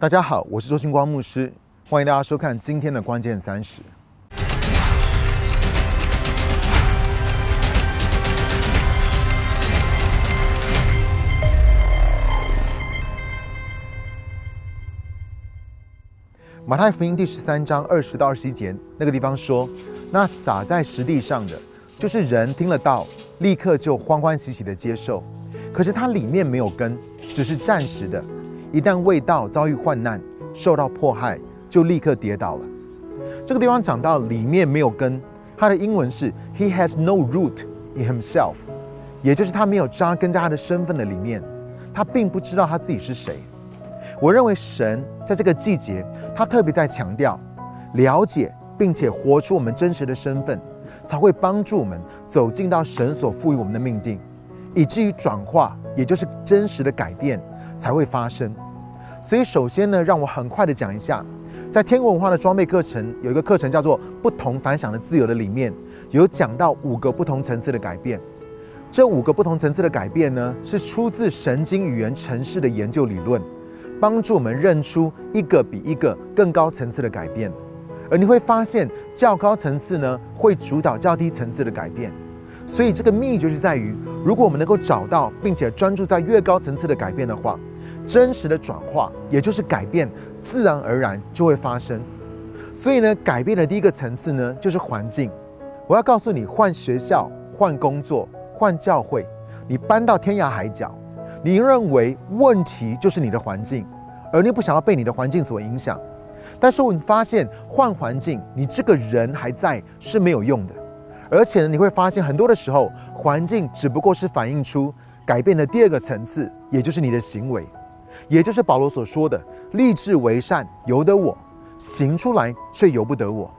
大家好，我是周星光牧师，欢迎大家收看今天的关键三十。马太福音第十三章二十到二十一节那个地方说：“那撒在实地上的，就是人听了道，立刻就欢欢喜喜的接受，可是它里面没有根，只是暂时的。一旦未到遭遇患难，受到迫害，就立刻跌倒了。”这个地方讲到里面没有根，它的英文是 “He has no root in himself”，也就是他没有扎根在他的身份的里面，他并不知道他自己是谁。我认为神在这个季节，他特别在强调了解并且活出我们真实的身份，才会帮助我们走进到神所赋予我们的命定，以至于转化，也就是真实的改变才会发生。所以，首先呢，让我很快的讲一下，在天国文化的装备课程有一个课程叫做“不同凡响的自由”的里面，有讲到五个不同层次的改变。这五个不同层次的改变呢，是出自神经语言程式的研究理论。帮助我们认出一个比一个更高层次的改变，而你会发现较高层次呢会主导较低层次的改变，所以这个秘就是在于，如果我们能够找到并且专注在越高层次的改变的话，真实的转化也就是改变，自然而然就会发生。所以呢，改变的第一个层次呢就是环境。我要告诉你，换学校、换工作、换教会，你搬到天涯海角。你认为问题就是你的环境，而你不想要被你的环境所影响。但是你发现换环境，你这个人还在是没有用的。而且呢，你会发现很多的时候，环境只不过是反映出改变的第二个层次，也就是你的行为，也就是保罗所说的“立志为善，由得我；行出来，却由不得我。”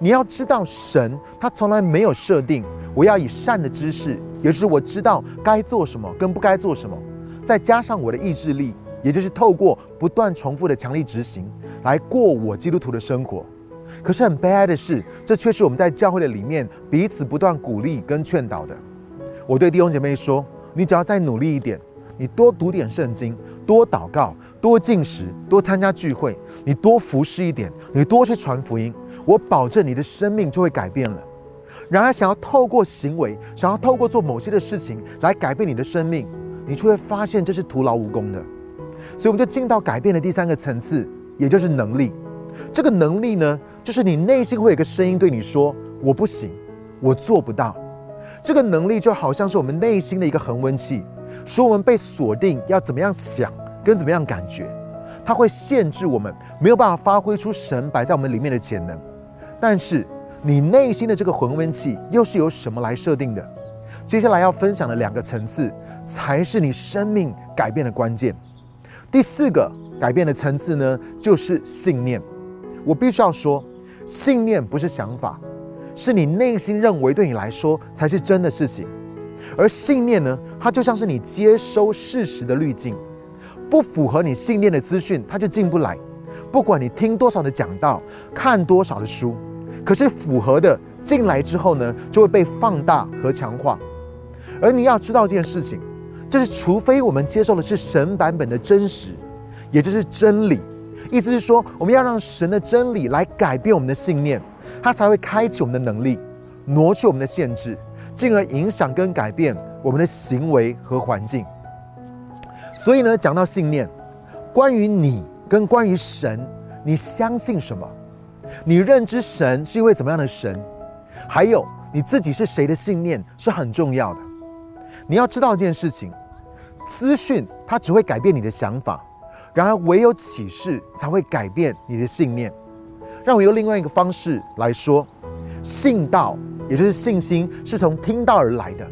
你要知道，神他从来没有设定我要以善的知识，也就是我知道该做什么跟不该做什么，再加上我的意志力，也就是透过不断重复的强力执行来过我基督徒的生活。可是很悲哀的是，这却是我们在教会的里面彼此不断鼓励跟劝导的。我对弟兄姐妹说：你只要再努力一点，你多读点圣经，多祷告，多进食，多参加聚会，你多服侍一点，你多去传福音。我保证你的生命就会改变了。然而，想要透过行为，想要透过做某些的事情来改变你的生命，你却会发现这是徒劳无功的。所以，我们就进到改变的第三个层次，也就是能力。这个能力呢，就是你内心会有一个声音对你说：“我不行，我做不到。”这个能力就好像是我们内心的一个恒温器，使我们被锁定要怎么样想跟怎么样感觉，它会限制我们没有办法发挥出神摆在我们里面的潜能。但是，你内心的这个恒温器又是由什么来设定的？接下来要分享的两个层次，才是你生命改变的关键。第四个改变的层次呢，就是信念。我必须要说，信念不是想法，是你内心认为对你来说才是真的事情。而信念呢，它就像是你接收事实的滤镜，不符合你信念的资讯，它就进不来。不管你听多少的讲道，看多少的书，可是符合的进来之后呢，就会被放大和强化。而你要知道一件事情，就是除非我们接受的是神版本的真实，也就是真理，意思是说，我们要让神的真理来改变我们的信念，它才会开启我们的能力，挪去我们的限制，进而影响跟改变我们的行为和环境。所以呢，讲到信念，关于你。跟关于神，你相信什么？你认知神是一位怎么样的神？还有你自己是谁的信念是很重要的。你要知道一件事情：资讯它只会改变你的想法，然而唯有启示才会改变你的信念。让我用另外一个方式来说，信道也就是信心是从听到而来的，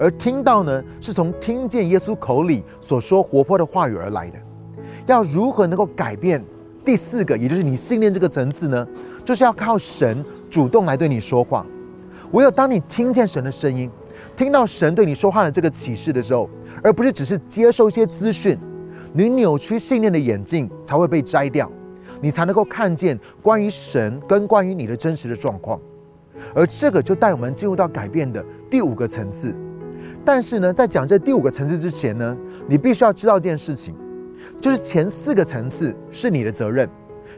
而听到呢是从听见耶稣口里所说活泼的话语而来的。要如何能够改变第四个，也就是你信念这个层次呢？就是要靠神主动来对你说话。唯有当你听见神的声音，听到神对你说话的这个启示的时候，而不是只是接受一些资讯，你扭曲信念的眼镜才会被摘掉，你才能够看见关于神跟关于你的真实的状况。而这个就带我们进入到改变的第五个层次。但是呢，在讲这第五个层次之前呢，你必须要知道一件事情。就是前四个层次是你的责任，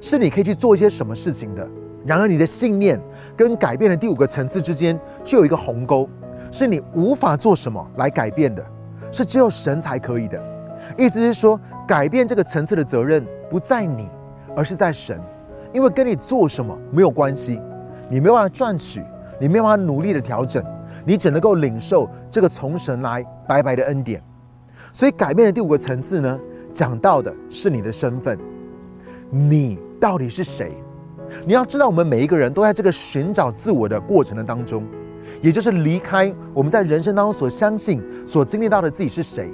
是你可以去做一些什么事情的。然而，你的信念跟改变的第五个层次之间就有一个鸿沟，是你无法做什么来改变的，是只有神才可以的。意思是说，改变这个层次的责任不在你，而是在神，因为跟你做什么没有关系，你没有办法赚取，你没有办法努力的调整，你只能够领受这个从神来白白的恩典。所以，改变的第五个层次呢，讲到的是你的身份，你到底是谁？你要知道，我们每一个人都在这个寻找自我的过程的当中，也就是离开我们在人生当中所相信、所经历到的自己是谁，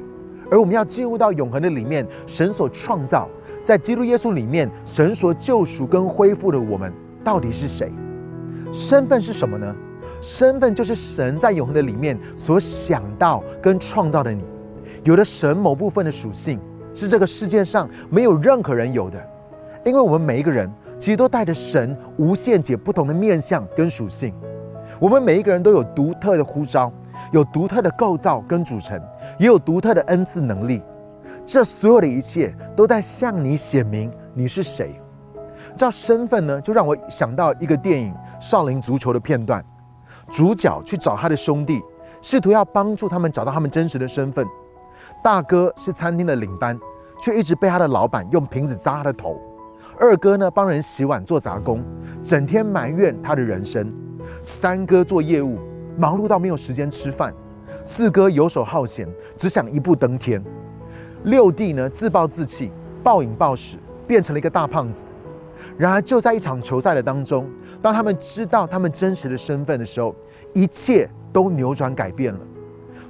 而我们要进入到永恒的里面，神所创造，在基督耶稣里面，神所救赎跟恢复的我们到底是谁？身份是什么呢？身份就是神在永恒的里面所想到跟创造的你，有的神某部分的属性是这个世界上没有任何人有的，因为我们每一个人。其实都带着神无限且不同的面相跟属性。我们每一个人都有独特的呼召，有独特的构造跟组成，也有独特的恩赐能力。这所有的一切都在向你显明你是谁。这身份呢，就让我想到一个电影《少林足球》的片段。主角去找他的兄弟，试图要帮助他们找到他们真实的身份。大哥是餐厅的领班，却一直被他的老板用瓶子砸他的头。二哥呢，帮人洗碗做杂工，整天埋怨他的人生；三哥做业务，忙碌到没有时间吃饭；四哥游手好闲，只想一步登天；六弟呢，自暴自弃，暴饮暴食，变成了一个大胖子。然而，就在一场球赛的当中，当他们知道他们真实的身份的时候，一切都扭转改变了。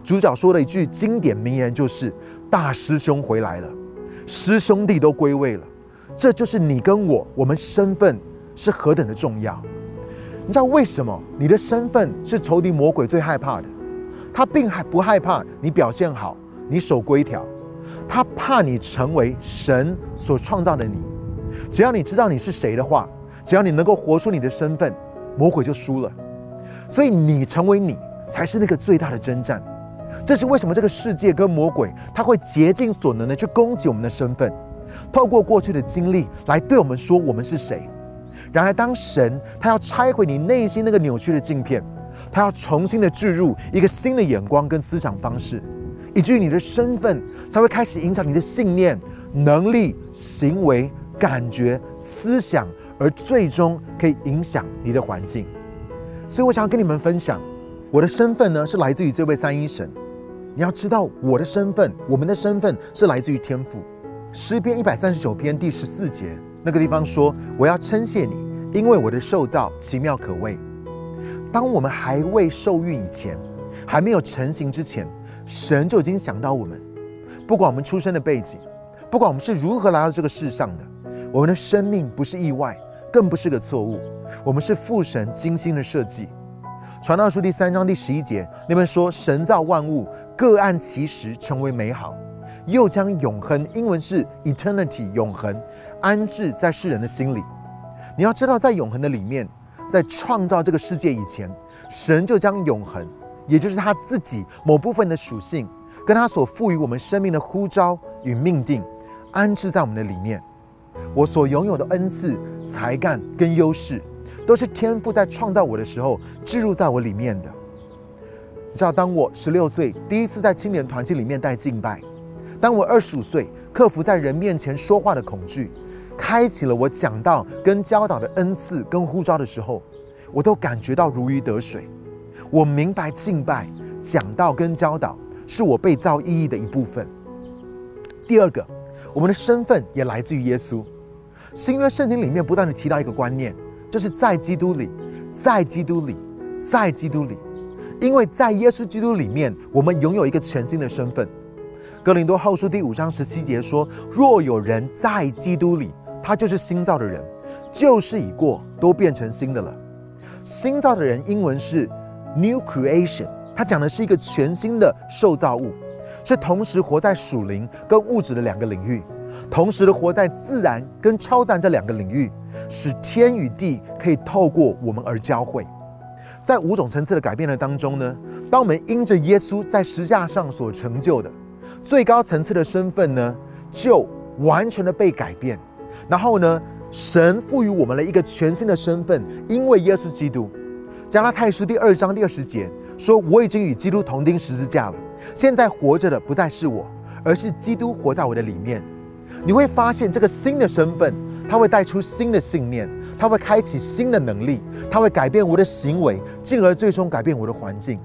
主角说了一句经典名言，就是“大师兄回来了，师兄弟都归位了。”这就是你跟我，我们身份是何等的重要。你知道为什么你的身份是仇敌魔鬼最害怕的？他并还不害怕你表现好，你守规条，他怕你成为神所创造的你。只要你知道你是谁的话，只要你能够活出你的身份，魔鬼就输了。所以你成为你，才是那个最大的征战。这是为什么这个世界跟魔鬼他会竭尽所能的去攻击我们的身份。透过过去的经历来对我们说我们是谁。然而，当神他要拆毁你内心那个扭曲的镜片，他要重新的置入一个新的眼光跟思想方式，以至于你的身份才会开始影响你的信念、能力、行为、感觉、思想，而最终可以影响你的环境。所以我想要跟你们分享，我的身份呢是来自于这位三一神。你要知道，我的身份，我们的身份是来自于天赋。诗篇一百三十九篇第十四节那个地方说：“我要称谢你，因为我的受造奇妙可畏。”当我们还未受孕以前，还没有成型之前，神就已经想到我们。不管我们出生的背景，不管我们是如何来到这个世上的，我们的生命不是意外，更不是个错误。我们是父神精心的设计。传道书第三章第十一节那边说：“神造万物，各按其时成为美好。”又将永恒，英文是 eternity，永恒安置在世人的心里。你要知道，在永恒的里面，在创造这个世界以前，神就将永恒，也就是他自己某部分的属性，跟他所赋予我们生命的呼召与命定，安置在我们的里面。我所拥有的恩赐、才干跟优势，都是天赋在创造我的时候置入在我里面的。你知道，当我十六岁第一次在青年团契里面带敬拜。当我二十五岁，克服在人面前说话的恐惧，开启了我讲道跟教导的恩赐跟呼召的时候，我都感觉到如鱼得水。我明白敬拜、讲道跟教导是我被造意义的一部分。第二个，我们的身份也来自于耶稣。新约圣经里面不断的提到一个观念，就是在基督里，在基督里，在基督里，因为在耶稣基督里面，我们拥有一个全新的身份。哥林多后书第五章十七节说：“若有人在基督里，他就是新造的人，旧事已过，都变成新的了。”新造的人英文是 new creation，它讲的是一个全新的受造物，是同时活在属灵跟物质的两个领域，同时的活在自然跟超自然这两个领域，使天与地可以透过我们而交汇。在五种层次的改变的当中呢，当我们因着耶稣在石架上所成就的。最高层次的身份呢，就完全的被改变。然后呢，神赋予我们了一个全新的身份，因为耶稣基督。加拉太书第二章第二十节说：“我已经与基督同钉十字架了，现在活着的不再是我，而是基督活在我的里面。”你会发现这个新的身份，它会带出新的信念，它会开启新的能力，它会改变我的行为，进而最终改变我的环境。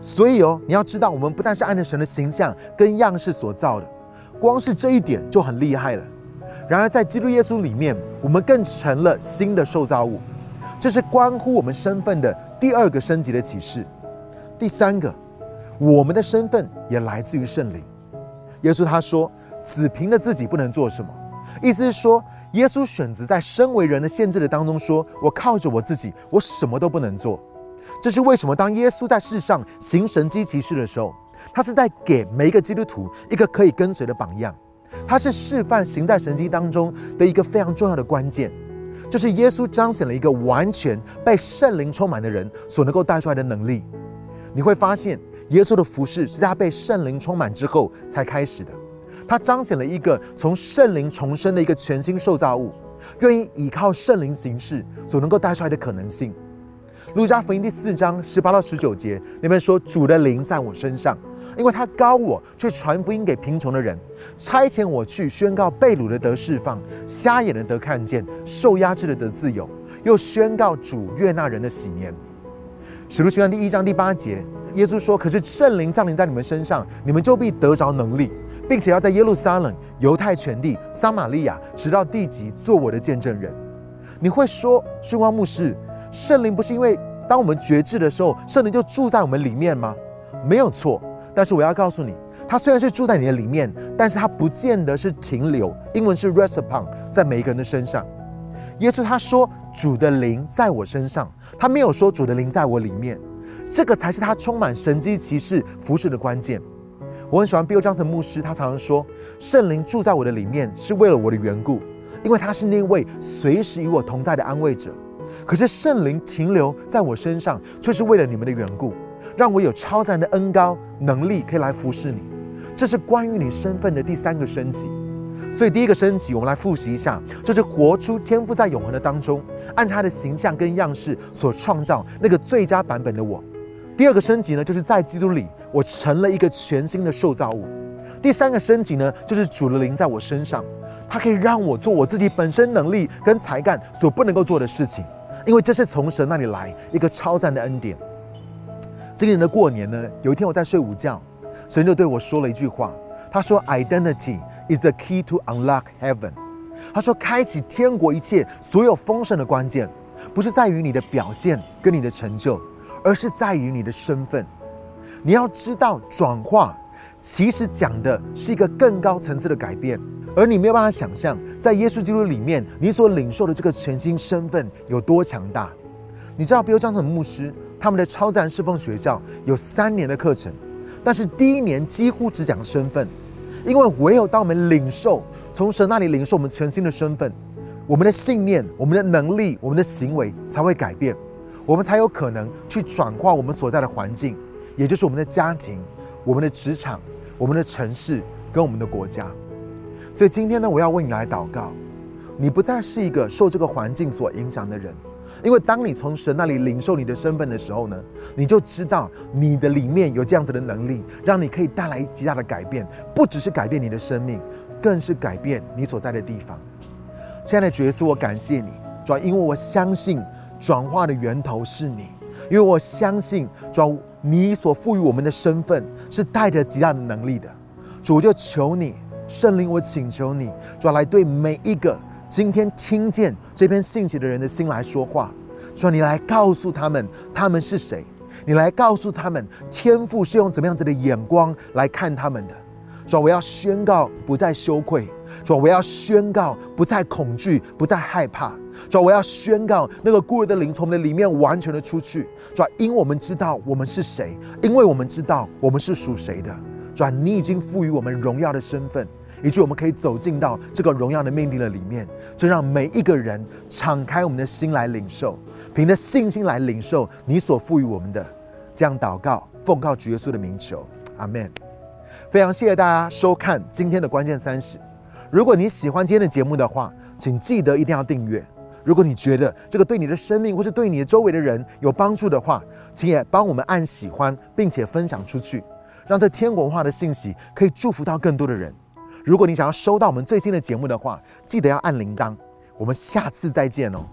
所以哦，你要知道，我们不但是按照神的形象跟样式所造的，光是这一点就很厉害了。然而，在基督耶稣里面，我们更成了新的受造物。这是关乎我们身份的第二个升级的启示。第三个，我们的身份也来自于圣灵。耶稣他说。只凭着自己不能做什么，意思是说，耶稣选择在身为人的限制的当中，说我靠着我自己，我什么都不能做。这是为什么？当耶稣在世上行神迹奇事的时候，他是在给每一个基督徒一个可以跟随的榜样。他是示范行在神迹当中的一个非常重要的关键，就是耶稣彰显了一个完全被圣灵充满的人所能够带出来的能力。你会发现，耶稣的服饰是在他被圣灵充满之后才开始的。他彰显了一个从圣灵重生的一个全新受造物，愿意依靠圣灵行事所能够带出来的可能性。路加福音第四章十八到十九节里面说：“主的灵在我身上，因为他高我却传福音给贫穷的人，差遣我去宣告被掳的得释放，瞎眼的得看见，受压制的得自由，又宣告主悦纳人的喜年。”使徒行传第一章第八节，耶稣说：“可是圣灵降临在你们身上，你们就必得着能力。”并且要在耶路撒冷、犹太全地、撒玛利亚，直到地极，做我的见证人。你会说，顺光牧师，圣灵不是因为当我们觉知的时候，圣灵就住在我们里面吗？没有错。但是我要告诉你，他虽然是住在你的里面，但是他不见得是停留。英文是 rest upon，在每一个人的身上。耶稣他说，主的灵在我身上，他没有说主的灵在我里面。这个才是他充满神机骑士服饰的关键。我很喜欢 Bill Johnson 牧师，他常常说：“圣灵住在我的里面，是为了我的缘故，因为他是那位随时与我同在的安慰者。可是圣灵停留在我身上，却是为了你们的缘故，让我有超赞的恩高能力，可以来服侍你。这是关于你身份的第三个升级。所以第一个升级，我们来复习一下，就是活出天赋在永恒的当中，按他的形象跟样式所创造那个最佳版本的我。第二个升级呢，就是在基督里。”我成了一个全新的受造物。第三个升级呢，就是主的灵在我身上，它可以让我做我自己本身能力跟才干所不能够做的事情，因为这是从神那里来一个超赞的恩典。今年的过年呢，有一天我在睡午觉，神就对我说了一句话，他说：“Identity is the key to unlock heaven。”他说，开启天国一切所有丰盛的关键，不是在于你的表现跟你的成就，而是在于你的身份。你要知道，转化其实讲的是一个更高层次的改变，而你没有办法想象，在耶稣基督里面，你所领受的这个全新身份有多强大。你知道，比如张成牧师他们的超自然侍奉学校有三年的课程，但是第一年几乎只讲身份，因为唯有当我们领受从神那里领受我们全新的身份，我们的信念、我们的能力、我们的行为才会改变，我们才有可能去转化我们所在的环境。也就是我们的家庭、我们的职场、我们的城市跟我们的国家。所以今天呢，我要为你来祷告。你不再是一个受这个环境所影响的人，因为当你从神那里领受你的身份的时候呢，你就知道你的里面有这样子的能力，让你可以带来极大的改变，不只是改变你的生命，更是改变你所在的地方。亲爱的角色，我感谢你，主要因为我相信转化的源头是你，因为我相信主。你所赋予我们的身份是带着极大的能力的，主我就求你圣灵，我请求你，主来对每一个今天听见这篇信息的人的心来说话，说你来告诉他们他们是谁，你来告诉他们天赋是用怎么样子的眼光来看他们的。说我要宣告不再羞愧，说我要宣告不再恐惧，不再害怕。说我要宣告那个孤儿的灵从我们的里面完全的出去。说因为我们知道我们是谁，因为我们知道我们是属谁的。说你已经赋予我们荣耀的身份，以及我们可以走进到这个荣耀的命定的里面。就让每一个人敞开我们的心来领受，凭着信心来领受你所赋予我们的。这样祷告，奉告主耶稣的名求，阿门。非常谢谢大家收看今天的关键三十。如果你喜欢今天的节目的话，请记得一定要订阅。如果你觉得这个对你的生命或是对你周围的人有帮助的话，请也帮我们按喜欢，并且分享出去，让这天文化的信息可以祝福到更多的人。如果你想要收到我们最新的节目的话记得要按铃铛。我们下次再见哦。